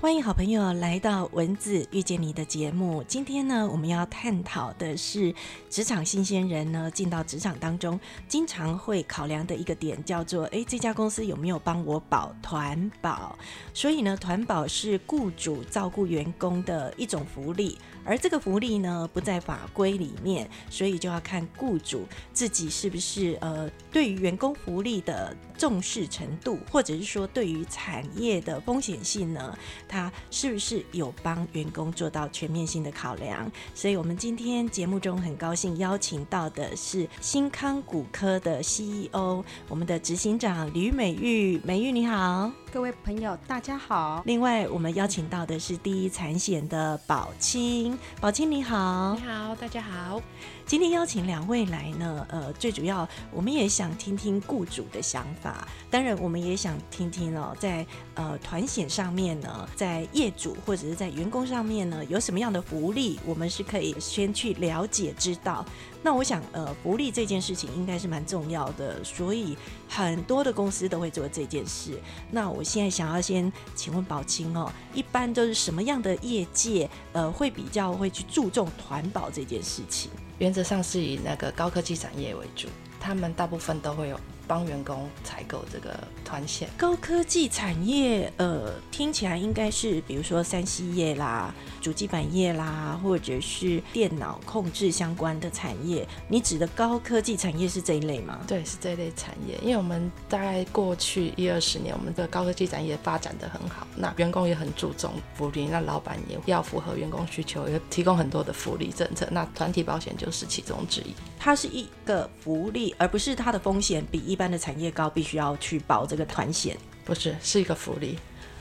欢迎好朋友来到文字遇见你的节目。今天呢，我们要探讨的是职场新鲜人呢进到职场当中，经常会考量的一个点，叫做诶，这家公司有没有帮我保团保？所以呢，团保是雇主照顾员工的一种福利。而这个福利呢不在法规里面，所以就要看雇主自己是不是呃对于员工福利的重视程度，或者是说对于产业的风险性呢，他是不是有帮员工做到全面性的考量？所以我们今天节目中很高兴邀请到的是新康骨科的 CEO，我们的执行长吕美玉，美玉你好。各位朋友，大家好。另外，我们邀请到的是第一产险的宝清，宝清你好，你好，大家好。今天邀请两位来呢，呃，最主要我们也想听听雇主的想法，当然我们也想听听哦，在呃团险上面呢，在业主或者是在员工上面呢，有什么样的福利，我们是可以先去了解知道。那我想，呃，福利这件事情应该是蛮重要的，所以很多的公司都会做这件事。那我现在想要先请问宝清哦，一般都是什么样的业界，呃，会比较会去注重团保这件事情？原则上是以那个高科技产业为主，他们大部分都会有。帮员工采购这个团险，高科技产业，呃，听起来应该是比如说三 C 业啦、主机板业啦，或者是电脑控制相关的产业。你指的高科技产业是这一类吗？对，是这一类产业。因为我们大概过去一二十年，我们的高科技产业发展的很好，那员工也很注重福利，那老板也要符合员工需求，也提供很多的福利政策。那团体保险就是其中之一。它是一个福利，而不是它的风险比一般的产业高，必须要去保这个团险，不是，是一个福利。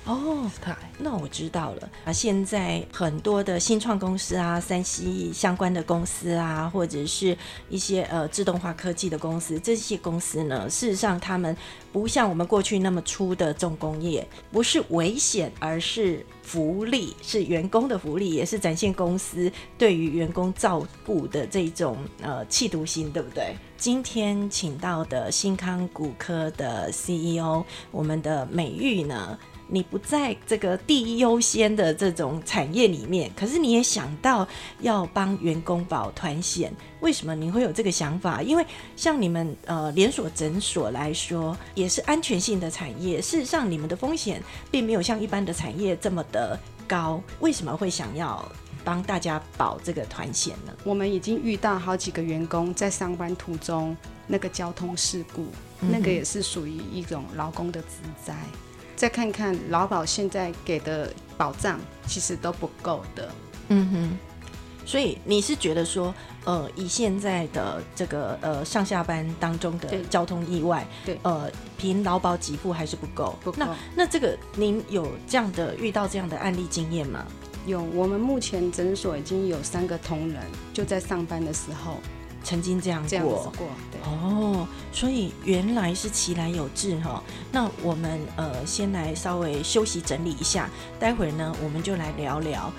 哦，那我知道了啊。现在很多的新创公司啊，三 C 相关的公司啊，或者是一些呃自动化科技的公司，这些公司呢，事实上他们不像我们过去那么粗的重工业，不是危险，而是福利，是员工的福利，也是展现公司对于员工照顾的这种呃气度心，对不对？今天请到的新康骨科的 CEO，我们的美玉呢？你不在这个第一优先的这种产业里面，可是你也想到要帮员工保团险，为什么你会有这个想法？因为像你们呃连锁诊所来说，也是安全性的产业。事实上，你们的风险并没有像一般的产业这么的高。为什么会想要帮大家保这个团险呢？我们已经遇到好几个员工在上班途中那个交通事故，那个也是属于一种劳工的自灾。再看看劳保现在给的保障，其实都不够的。嗯哼，所以你是觉得说，呃，以现在的这个呃上下班当中的交通意外，对，呃，凭劳保给付还是不够。不够。那那这个您有这样的遇到这样的案例经验吗？有，我们目前诊所已经有三个同仁就在上班的时候。曾经这样过，哦，所以原来是其来有志哈。那我们呃先来稍微休息整理一下，待会儿呢我们就来聊聊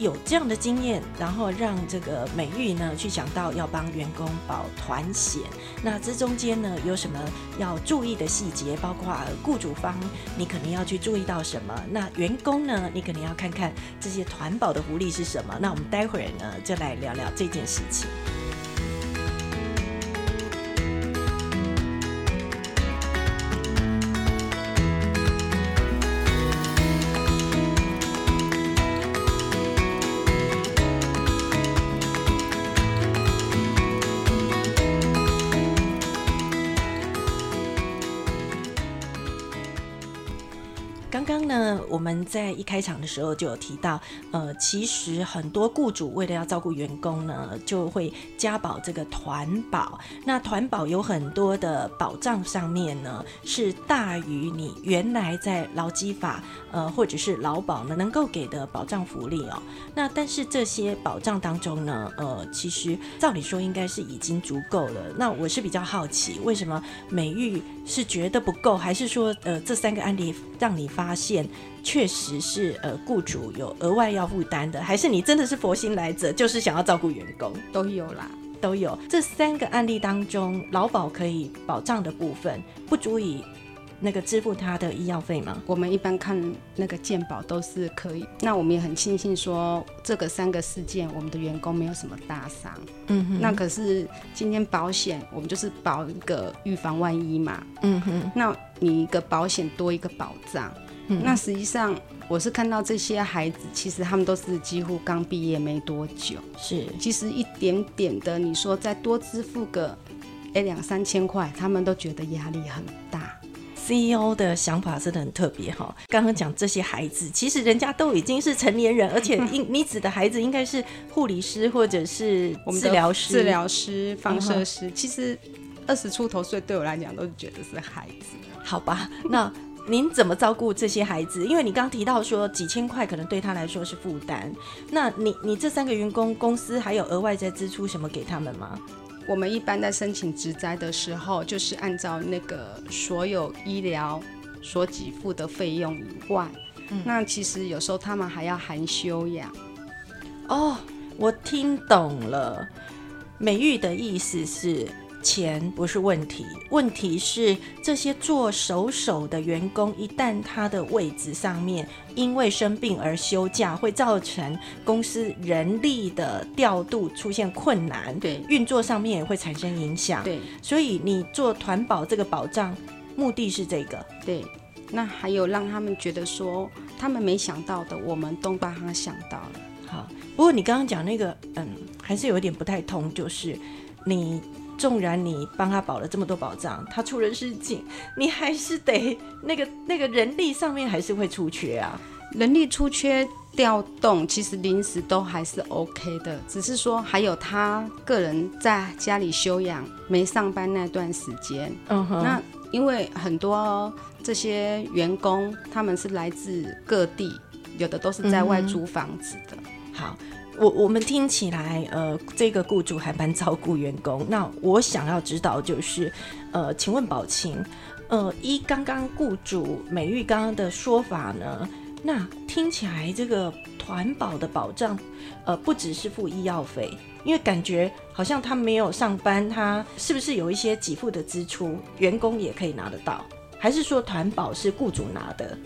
有这样的经验，然后让这个美玉呢去想到要帮员工保团险。那这中间呢有什么要注意的细节？包括雇主方你可能要去注意到什么？那员工呢你可能要看看这些团保的福利是什么？那我们待会儿呢就来聊聊这件事情。刚呢我们在一开场的时候就有提到，呃，其实很多雇主为了要照顾员工呢，就会加保这个团保。那团保有很多的保障上面呢，是大于你原来在劳基法呃或者是劳保呢能够给的保障福利哦。那但是这些保障当中呢，呃，其实照理说应该是已经足够了。那我是比较好奇，为什么美玉是觉得不够，还是说呃这三个案例让你发现？确实是，呃，雇主有额外要负担的，还是你真的是佛心来者，就是想要照顾员工，都有啦，都有。这三个案例当中，劳保可以保障的部分不足以那个支付他的医药费吗？我们一般看那个健保都是可以。那我们也很庆幸说，这个三个事件，我们的员工没有什么大伤。嗯哼，那可是今天保险，我们就是保一个预防万一嘛。嗯哼，那你一个保险多一个保障。嗯那实际上我是看到这些孩子，其实他们都是几乎刚毕业没多久。是其实一点点的，你说再多支付个哎两三千块，他们都觉得压力很大。CEO 的想法真的很特别哈。刚刚讲这些孩子，其实人家都已经是成年人，而且 应你指的孩子应该是护理师或者是我们治疗师。治疗师、放嗯射师，其实二十出头岁对我来讲都是觉得是孩子。好吧，那您怎么照顾这些孩子？因为你刚刚提到说几千块可能对他来说是负担，那你你这三个员工公司还有额外在支出什么给他们吗？我们一般在申请职灾的时候，就是按照那个所有医疗所给付的费用以外，嗯那其实有时候他们还要含休养。哦，我听懂了，美玉的意思是。钱不是问题，问题是这些做手手的员工，一旦他的位置上面因为生病而休假，会造成公司人力的调度出现困难，对运作上面也会产生影响。对所以你做团保这个保障，目的是这个。对，那还有让他们觉得说他们没想到的，我们都帮他想到了。好，不过你刚刚讲那个，嗯，还是有一点不太通，就是你纵然你帮他保了这么多保障，他出了事情，你还是得那个那个人力上面还是会出缺啊。人力出缺调动，其实临时都还是 OK 的，只是说还有他个人在家里休养没上班那段时间，嗯哼，那因为很多这些员工他们是来自各地，有的都是在外租房子的。好，我我们听起来，呃，这个雇主还蛮照顾员工。那我想要知道就是，呃，请问宝琴，呃，依刚刚雇主美玉刚刚的说法呢，那听起来这个团保的保障，呃，不只是付医药费，因为感觉好像他没有上班，他是不是有一些给付的支出，员工也可以拿得到？还是说团保是雇主拿的？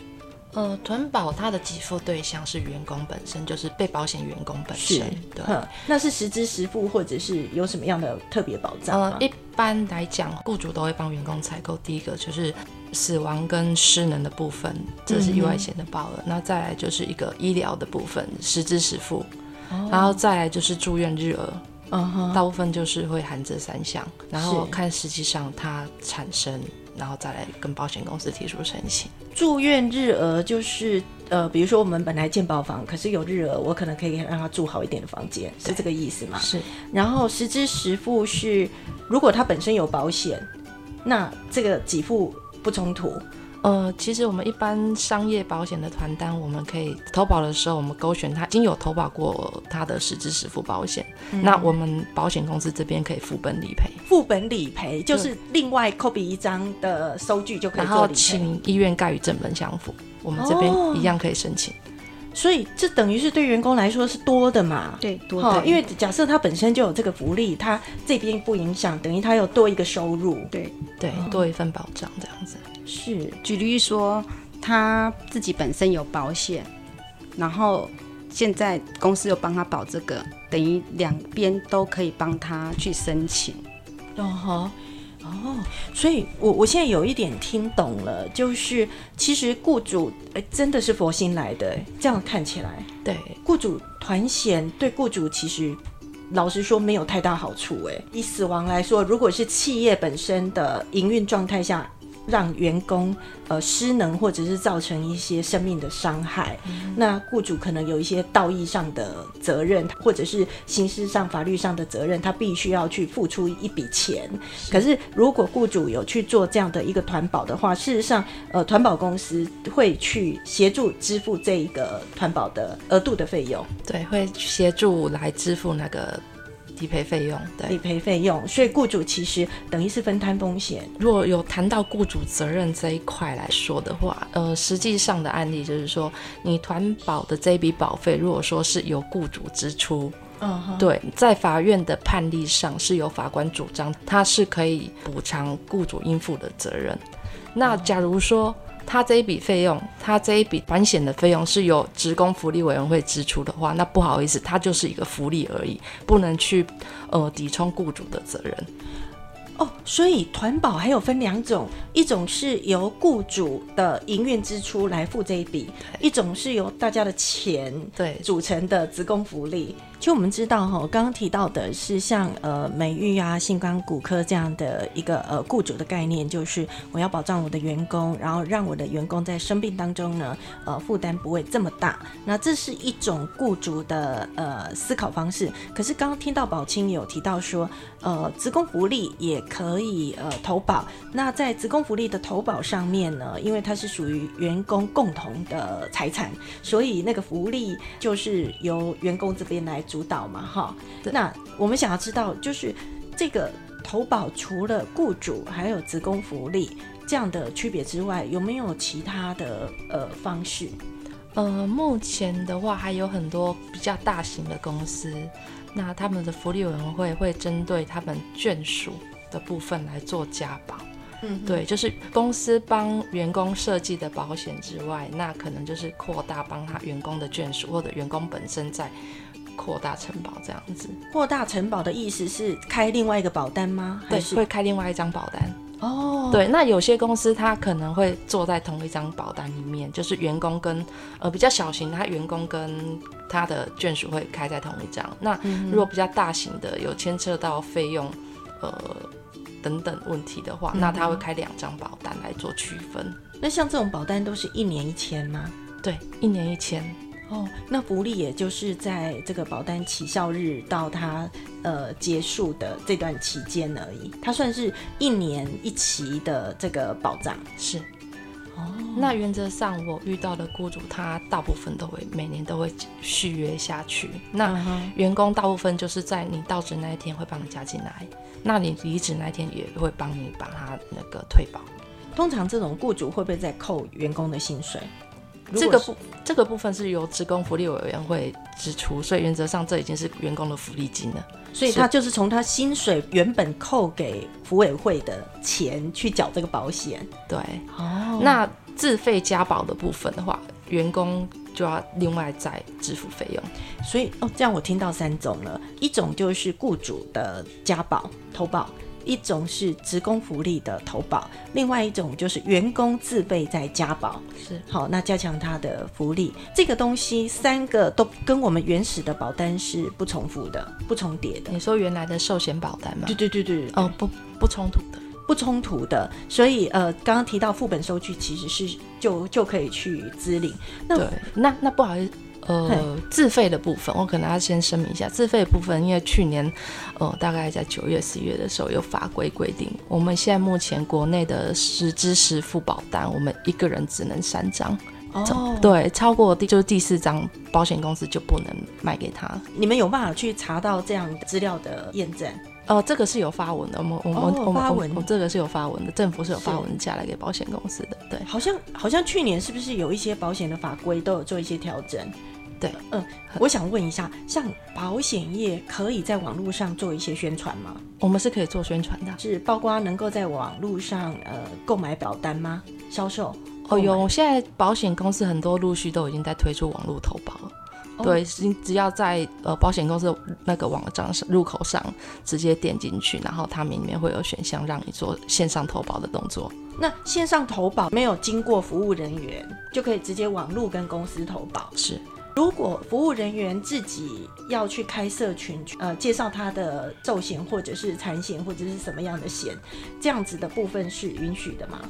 呃，团保它的给付对象是员工本身，就是被保险员工本身。对，那是实支实付，或者是有什么样的特别保障吗呃，？一般来讲，雇主都会帮员工采购第一个就是死亡跟失能的部分，这是意外险的保额。那再来就是一个医疗的部分，实支实付。然后再来就是住院日额，嗯哼，大部分就是会含这三项，然后是看实际上它产生，然后再来跟保险公司提出申请。住院日额就是呃，比如说我们本来建保房，可是有日额，我可能可以让他住好一点的房间，是这个意思吗？是，然后实支实付是，如果他本身有保险，那这个给付不冲突。呃，其实我们一般商业保险的团单，我们可以投保的时候，我们勾选他已经有投保过他的实支实付保险，那我们保险公司这边可以副本理赔，副本理赔就是另外 copy 一张的收据就可以然后做理赔，请医院盖与正本相符，我们这边哦一样可以申请。所以这等于是对员工来说是多的嘛。对，多好，的，因为假设他本身就有这个福利，他这边不影响，等于他有多一个收入。对，对，多一份保障这样子。是，举例说，他自己本身有保险，然后现在公司又帮他保这个，等于两边都可以帮他去申请。哦哈，哦，所以我我现在有一点听懂了，就是其实雇主哎真的是佛心来的，哎这样看起来，对，雇主团险对雇主其实。老实说，没有太大好处。哎，以死亡来说，如果是企业本身的营运状态下，让员工呃失能，或者是造成一些生命的伤害，那雇主可能有一些道义上的责任，或者是刑事上、法律上的责任，他必须要去付出一笔钱。可是如果雇主有去做这样的一个团保的话，事实上，呃，团保公司会去协助支付这一个团保的额度的费用、对，会协助来支付那个理赔费用。对理，赔费用，所以雇主其实等于是分摊风险。如果有谈到雇主责任这一块来说的话，呃，实际上的案例就是说，你团保的这笔保费，如果说是由雇主支出，嗯哼，对，在法院的判例上是由法官主张，他是可以补偿雇主应负的责任。那假如说他这一笔费用，他这一笔保险的费用是由职工福利委员会支出的话，那不好意思，它就是一个福利而已，不能去呃抵充雇主的责任。哦，所以团保还有分两种，一种是由雇主的营运支出来付这一笔，一种是由大家的钱对组成的职工福利。其实我们知道哈，刚刚提到的是像呃美玉啊、信光骨科这样的一个呃雇主的概念，就是我要保障我的员工，然后让我的员工在生病当中呢，呃负担不会这么大。那这是一种雇主的呃思考方式。可是刚刚听到宝清有提到说，呃职工福利也可以呃投保。那在职工福利的投保上面呢，因为它是属于员工共同的财产，所以那个福利就是由员工这边来主导嘛，哈。那我们想要知道，就是这个投保除了雇主还有职工福利这样的区别之外，有没有其他的呃方式？呃，目前的话还有很多比较大型的公司，那他们的福利委员会会针对他们眷属的部分来做加保。嗯，对，就是公司帮员工设计的保险之外，那可能就是扩大帮他员工的眷属或者员工本身在扩大承保这样子。扩大承保的意思是开另外一个保单吗？还对，是会开另外一张保单。哦，对，那有些公司它可能会坐在同一张保单里面，就是员工跟呃比较小型的，他员工跟他的眷属会开在同一张。那如果比较大型的，有牵涉到费用呃等等问题的话，那他会开两张保单来做区分。那像这种保单都是一年一签吗？对，一年一签。哦，那福利也就是在这个保单起效日到它呃结束的这段期间而已，它算是一年一期的这个保障。是，哦，那原则上我遇到的雇主，他大部分都会每年都会续约下去。那员工大部分就是在你到职那一天会帮你加进来，那你离职那一天也会帮你把它那个退保。通常这种雇主会不会再扣员工的薪水？这个部这个部分是由职工福利委员会支出，所以原则上这已经是员工的福利金了。所以他就是从他薪水原本扣给福委会的钱去缴这个保险。对，哦那自费加保的部分的话，员工就要另外再支付费用。所以哦，这样我听到三种了，一种就是雇主的加保投保，一种是职工福利的投保，另外一种就是员工自费在加保。是好，那加强他的福利，这个东西三个都跟我们原始的保单是不重复的、不重叠的。你说原来的寿险保单吗对？对对对，哦，不不冲突的。不冲突的。所以呃，刚刚提到副本收据其实是就就可以去支领。那，那那不好意思。呃，自费的部分，我可能要先声明一下，自费的部分，因为去年，呃，大概在九月、十一月的时候有法规规定，我们现在目前国内的实支实付保单，我们一个人只能三张，哦，对，超过第就是第四张，保险公司就不能卖给他。你们有办法去查到这样资料的验证？呃，这个是有发文的，我们我们、哦我们我发文们这个是有发文的，政府是有发文下来给保险公司的，对。好像好像去年是不是有一些保险的法规都有做一些调整？对，嗯，我想问一下，像保险业可以在网络上做一些宣传吗？我们是可以做宣传的。是包括能够在网络上呃购买保单吗？销售？哦，购买有，现在保险公司很多陆续都已经在推出网络投保了。哦对，只只要在呃保险公司的那个网站上入口上直接点进去，然后它里面会有选项让你做线上投保的动作。那线上投保没有经过服务人员，就可以直接网络跟公司投保。是，如果服务人员自己要去开社群，呃，介绍他的寿险或者是残险或者是什么样的险，这样子的部分是允许的吗？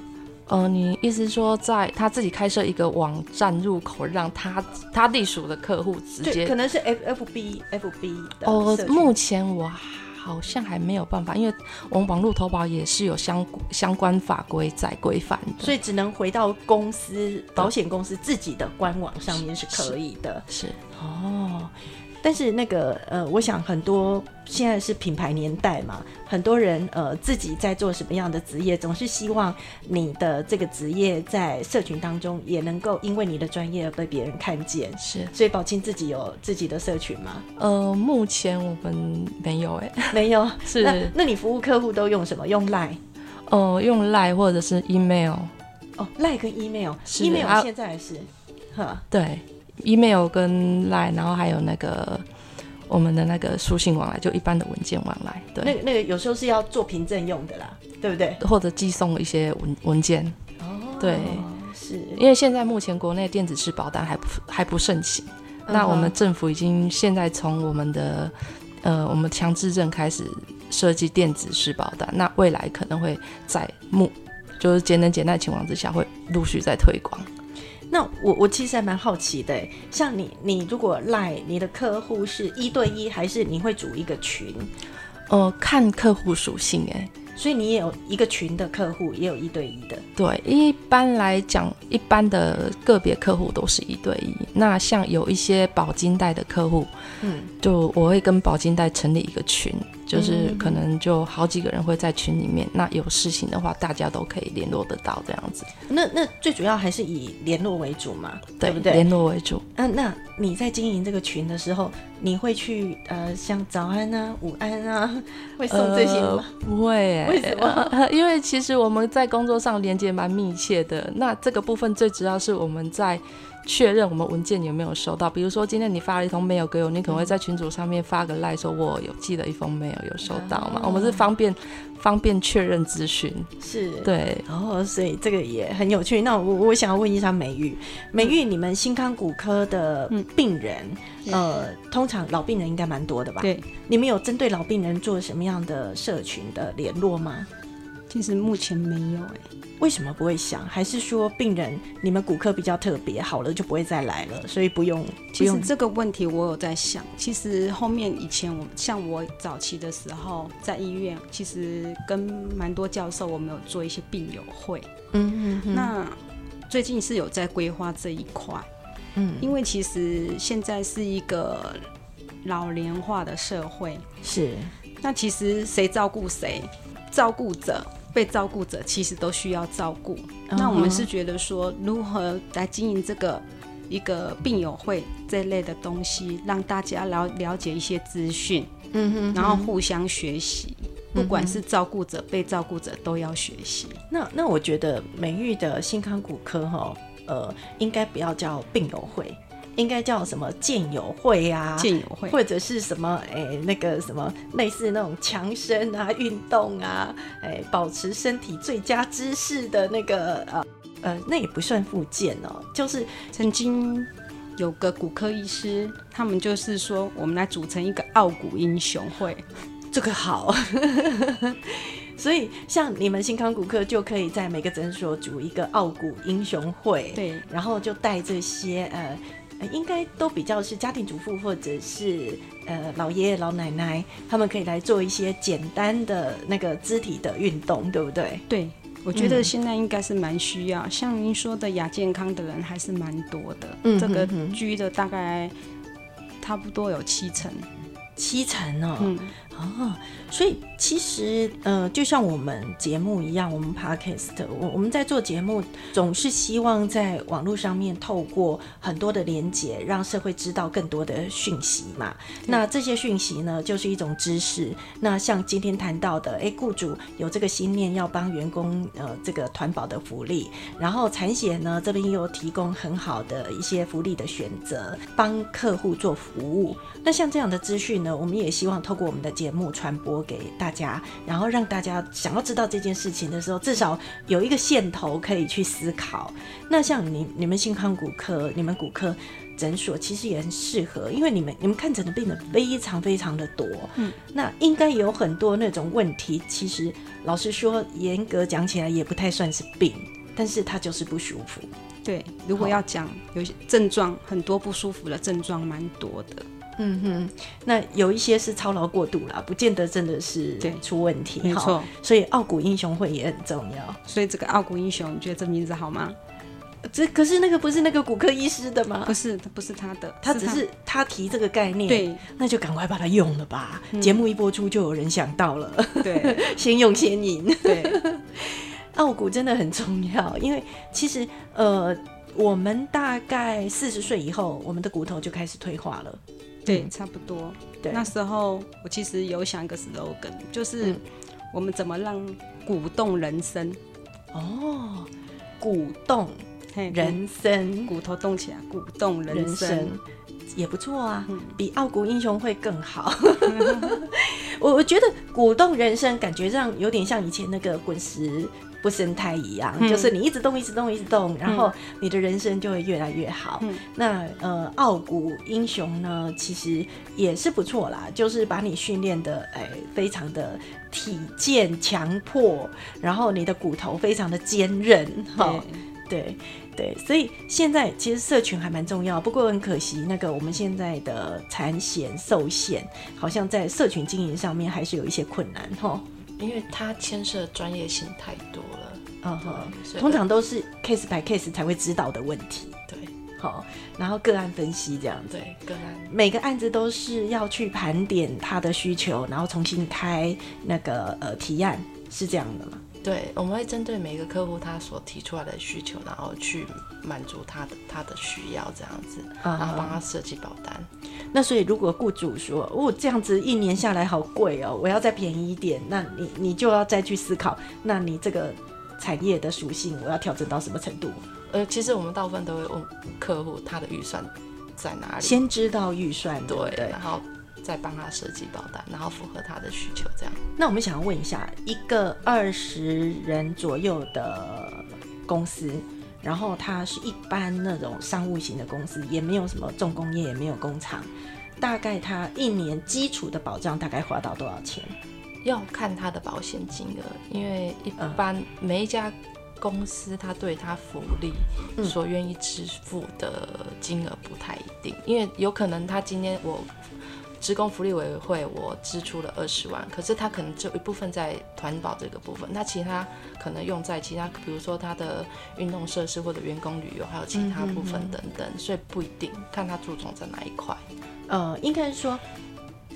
呃，你意思是说在他自己开设一个网站入口，让他他隶属的客户直，接可能是 F F B F B 的哦目前我好像还没有办法，因为我们网络投保也是有相相关法规在规范的，所以只能回到公司保险公司自己的官网上面是可以的是哦。但是那个呃，我想很多现在是品牌年代嘛，很多人呃自己在做什么样的职业，总是希望你的这个职业在社群当中也能够因为你的专业而被别人看见。是。所以宝清自己有自己的社群吗？呃，目前我们没有哎、没有。是那那你服务客户都用什么？用 Line？哦，用 Line 或者是 email，哦，Line 跟 email，email 啊现在是，哈，对，email 跟 Line，然后还有那个我们的那个书信往来，就一般的文件往来，对，那个那个有时候是要做凭证用的啦，对不对？或者寄送一些文文件，哦，对，是，因为现在目前国内电子式保单还不还不盛行，嗯那我们政府已经现在从我们的呃我们强制证开始设计电子式保单，那未来可能会在目就是节能减碳情况之下会陆续在推广。那我我其实还蛮好奇的欸，像你你如果赖你的客户是一对一，还是你会组一个群？呃，看客户属性哎、所以你也有一个群的客户，也有一对一的。对，一般来讲，一般的个别客户都是一对一。那像有一些保金贷的客户，嗯，就我会跟保金贷成立一个群，就是嗯可能就好几个人会在群里面。那有事情的话，大家都可以联络得到，这样子，那那最主要还是以联络为主嘛，对不对？联络为主。嗯、那你在经营这个群的时候，你会去呃像早安啊、午安啊，会送这些吗？呃不会耶，为什么？因为其实我们在工作上连接蛮密切的。那这个部分最主要是我们在确认我们文件有没有收到。比如说今天你发了一封 mail 给我，你可能会在群组上面发个 line 说我有寄了一封 mail 有收到嘛？啊我们是方便方便确认咨询。是，。对，哦，所以这个也很有趣。那我我想要问一下美玉，美玉，你们新康骨科的病人，呃，通常老病人应该蛮多的吧？对，你们有针对老病人做什么样的社群的联络吗？其实目前没有哎、为什么不会想？还是说病人你们骨科比较特别，好了就不会再来了，所以不用其实这个问题我有在想，其实后面以前我像我早期的时候在医院，其实跟蛮多教授我们有做一些病友会，嗯嗯嗯。那最近是有在规划这一块，嗯。因为其实现在是一个老龄化的社会，是。那其实谁照顾谁，照顾者。被照顾者其实都需要照顾。那我们是觉得说，如何来经营这个一个病友会这类的东西，让大家了了解一些资讯，嗯哼然后互相学习，不管是照顾者、被照顾者都要学习。那那我觉得美玉的新康骨科哈，呃，应该不要叫病友会，应该叫什么健友会啊，健友会，或者是什么哎、那个什么类似那种强身啊、运动啊，哎、保持身体最佳姿势的那个呃呃，那也不算复健哦，就是曾经有个骨科医师，他们就是说，我们来组成一个傲骨英雄会。这个好。所以，像你们新康骨科就可以在每个诊所组一个傲骨英雄会，对，然后就带这些呃，呃应该都比较是家庭主妇或者是呃老爷爷老奶奶，他们可以来做一些简单的那个肢体的运动，对不对？对，我觉得现在应该是蛮需要，像您说的亚健康的人还是蛮多的，嗯这个居的大概差不多有七成。七成哦，嗯，哦，所以其实呃，就像我们节目一样，我们 podcast，我我们在做节目，总是希望在网络上面透过很多的连接，让社会知道更多的讯息嘛。那这些讯息呢，就是一种知识。那像今天谈到的，哎，雇主有这个心念要帮员工呃这个团保的福利，然后产险呢这边又提供很好的一些福利的选择，帮客户做服务。那像这样的资讯呢，我们也希望透过我们的节目传播给大家，然后让大家想要知道这件事情的时候，至少有一个线头可以去思考。那像你你们新康骨科，你们骨科。诊所其实也很适合，因为你们你们看诊的病人非常非常的多，嗯，那应该有很多那种问题，其实老实说，严格讲起来也不太算是病，但是他就是不舒服。对，如果要讲有些症状，很多不舒服的症状蛮多的。嗯哼，那有一些是操劳过度啦，不见得真的是对出问题，哈没错，所以傲骨英雄会也很重要。所以这个傲骨英雄，你觉得这名字好吗？这可是那个不是那个骨科医师的吗不？是，不是他的，他只是他提这个概念，，对那就赶快把它用了吧。节目一播出，就有人想到了，对 先用先赢。对 傲骨真的很重要，因为其实呃，我们大概四十岁以后，我们的骨头就开始退化了。对，差不多。对。那时候我其实有想一个 slogan，就是嗯我们怎么让鼓动人生？哦，鼓动。嘿。人生。骨头动起来，鼓动人人生。生也不错啊，比傲骨英雄会更好。我我觉得鼓动人生，感觉上有点像以前那个滚石不生胎一样，嗯就是你一直动，一直动，一直动，然后你的人生就会越来越好。嗯那呃，傲骨英雄呢，其实也是不错啦，就是把你训练的哎非常的体健强迫，然后你的骨头非常的坚韧哈。对对对，所以现在其实社群还蛮重要，不过很可惜，那个我们现在的产险受限，好像在社群经营上面还是有一些困难哈。因为它牵涉专业性太多了。嗯哼，通常都是 case by case 才会知道的问题，对好，然后个案分析这样子。对个案每个案子都是要去盘点他的需求，然后重新开那个呃提案，是这样的吗？对，我们会针对每个客户他所提出来的需求，然后去满足他的他的需要，这样子，啊然后帮他设计保单。那所以如果雇主说，哦，这样子一年下来好贵哦，我要再便宜一点，那你你就要再去思考，那你这个产业的属性我要调整到什么程度？呃，其实我们大部分都会问客户他的预算在哪里，先知道预算，对不对，对然？后再帮他设计保单，然后符合他的需求，这样。那我们想要问一下，一个二十人左右的公司，然后它是一般那种商务型的公司，也没有什么重工业，也没有工厂，大概它一年基础的保障大概花到多少钱？要看他的保险金额，因为一般每一家公司，他对他福利所愿意支付的金额不太一定，因为有可能他今天我职工福利委员会我支出了二十万，可是他可能只有一部分在团保这个部分，那其他可能用在其他，比如说他的运动设施或者员工旅游，还有其他部分等等，所以不一定看他注重在哪一块。呃，应该是说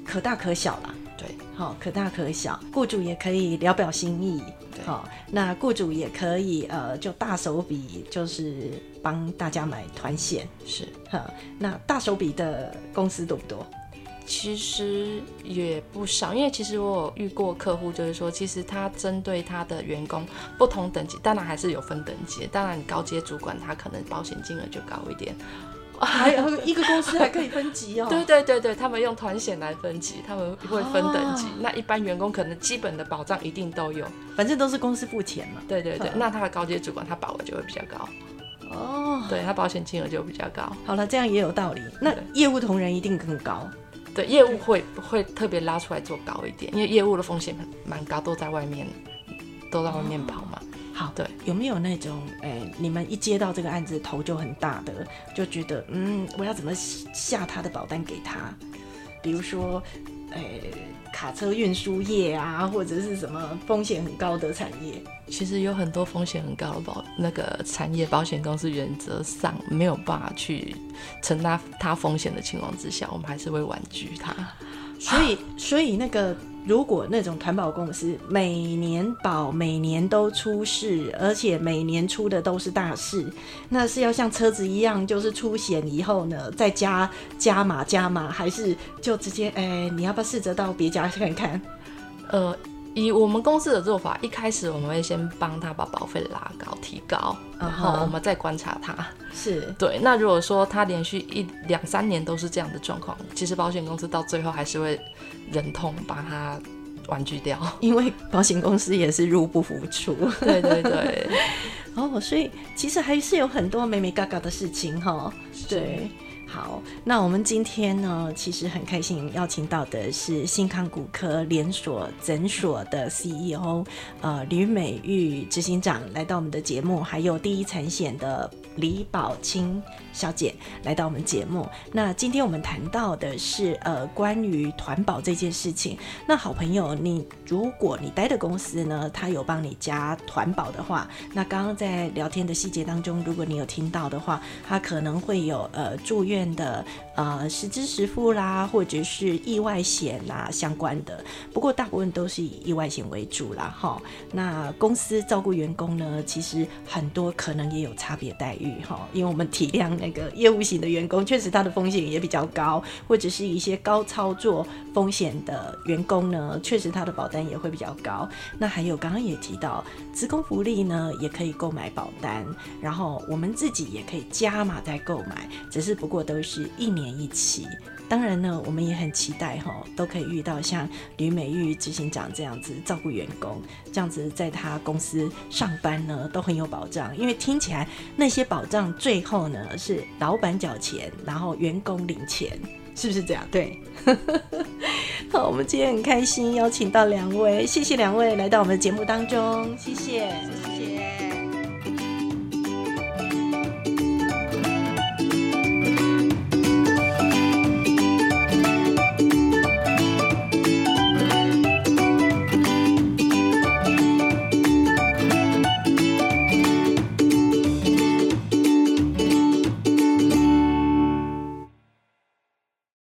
可大可小啦。对，好、可大可小，雇主也可以聊表心意。对好、那雇主也可以呃，就大手笔，就是帮大家买团险。是。哈，那大手笔的公司多不多？其实也不少，因为其实我有遇过客户，就是说，其实他针对他的员工不同等级，当然还是有分等级。当然，高阶主管他可能保险金额就高一点。还有一个公司还可以分级哦。对对对对，他们用团险来分级，他们会分等级。哦那一般员工可能基本的保障一定都有。反正都是公司付钱嘛。对对对，嗯那他的高阶主管他保额就会比较高，哦，对他保险金额就比较高。好了，这样也有道理。那业务同仁一定更高。对，业务会会特别拉出来做高一点，因为业务的风险蛮高，都在外面，都在外面跑嘛。好，对，有没有那种，哎、你们一接到这个案子头就很大的，就觉得，嗯，我要怎么下他的保单给他？比如说，哎、卡车运输业啊，或者是什么风险很高的产业。其实有很多风险很高的保那个产业保险公司，原则上没有办法去承担它风险的情况之下，我们还是会婉拒它。所以，所以那个如果那种团保公司每年保每年都出事，而且每年出的都是大事，那是要像车子一样，就是出险以后呢，再加加码加码，还是就直接哎、你要不要试着到别家看看？呃，以我们公司的做法，一开始我们会先帮他把保费拉高、提高，然后我们再观察他。是对，那如果说他连续一两三年都是这样的状况，其实保险公司到最后还是会忍痛把他婉拒掉。因为保险公司也是入不敷出 对对对，哦，所以其实还是有很多美美嘎嘎的事情哈。对，好，那我们今天呢，其实很开心邀请到的是新康骨科连锁诊所的 CEO，呃，吕美玉执行长来到我们的节目，还有第一产险的李宝清小姐来到我们节目。那今天我们谈到的是呃关于团保这件事情。那好朋友，你如果你待的公司呢，它有帮你加团保的话，那刚刚在聊天的细节当中，如果你有听到的话，它可能会有呃住院券的呃实支实付啦，或者是意外险啦相关的。不过大部分都是以意外险为主啦，哈。那公司照顾员工呢，其实很多可能也有差别待遇哈，因为我们体谅那个业务型的员工，确实他的风险也比较高，或者是一些高操作风险的员工呢，确实他的保单也会比较高。那还有刚刚也提到，职工福利呢也可以购买保单，然后我们自己也可以加码再购买，只是不过都是一年一期。当然呢，我们也很期待哈，都可以遇到像吕美玉执行长这样子照顾员工，这样子在他公司上班呢都很有保障。因为听起来那些保障最后呢是老板缴钱，然后员工领钱，是不是这样？对。好，我们今天很开心邀请到两位，谢谢两位来到我们的节目当中，谢谢，谢谢。